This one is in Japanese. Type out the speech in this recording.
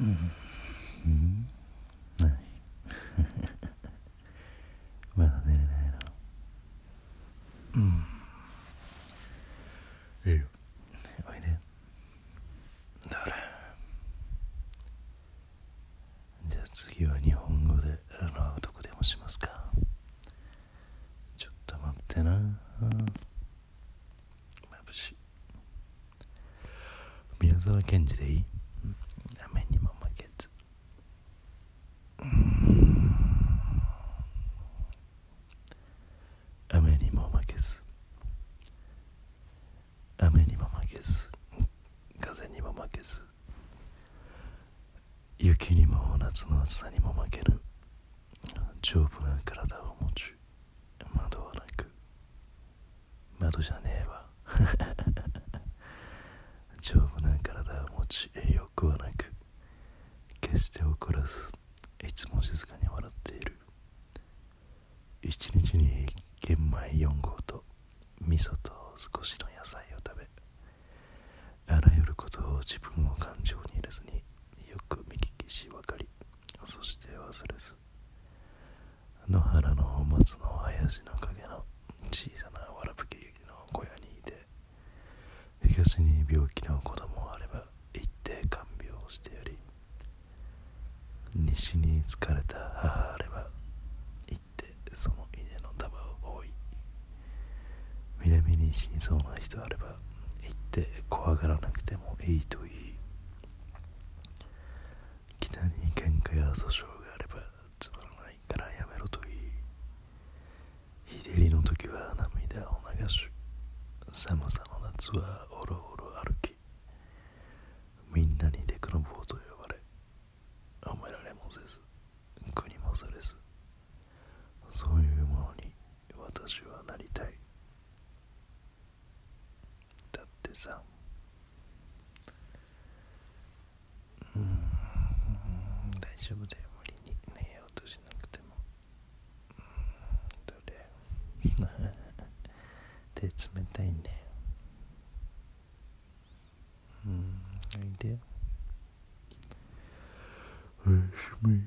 うん。うん。ないまだ寝れないのうん。いいよおいでだからじゃあ次は日本語であのどこでもしますかちょっと待ってな眩しい宮沢賢治でいい雨にも負けず雨にも負けず雨にも負けず風にも負けず雪にも夏の暑さにも負けぬ丈夫な体を持ち窓はなく。窓じゃねえわ。丈夫な体を持ち欲はなく。決して怒らずいつも静かに笑っている。一日に玄米4合と味噌と少しの野菜を食べあらゆることを自分を感情に入れずによく見聞きし分かりそして忘れず。野原の松の林の陰の小さなわらぶき雪の小屋にいて東に病気の子供あれば行って看病してやり西に疲れた母あれば行ってその稲の束を追い南に死にそうな人あれば行って怖がらなくてもいいと言い北に喧嘩や訴訟があればつまらないからやめろと言い日照りの時は涙を流し寒さの夏はおろおろ歩きみんなにデクノボーと呼ばれ褒められもせず苦にもされずそういうものに私はなりたい。だってさ。うん。大丈夫だよ。無理に寝ようとしなくても。うん。どれ。手冷たいんだよ。うんおいで。おやすみ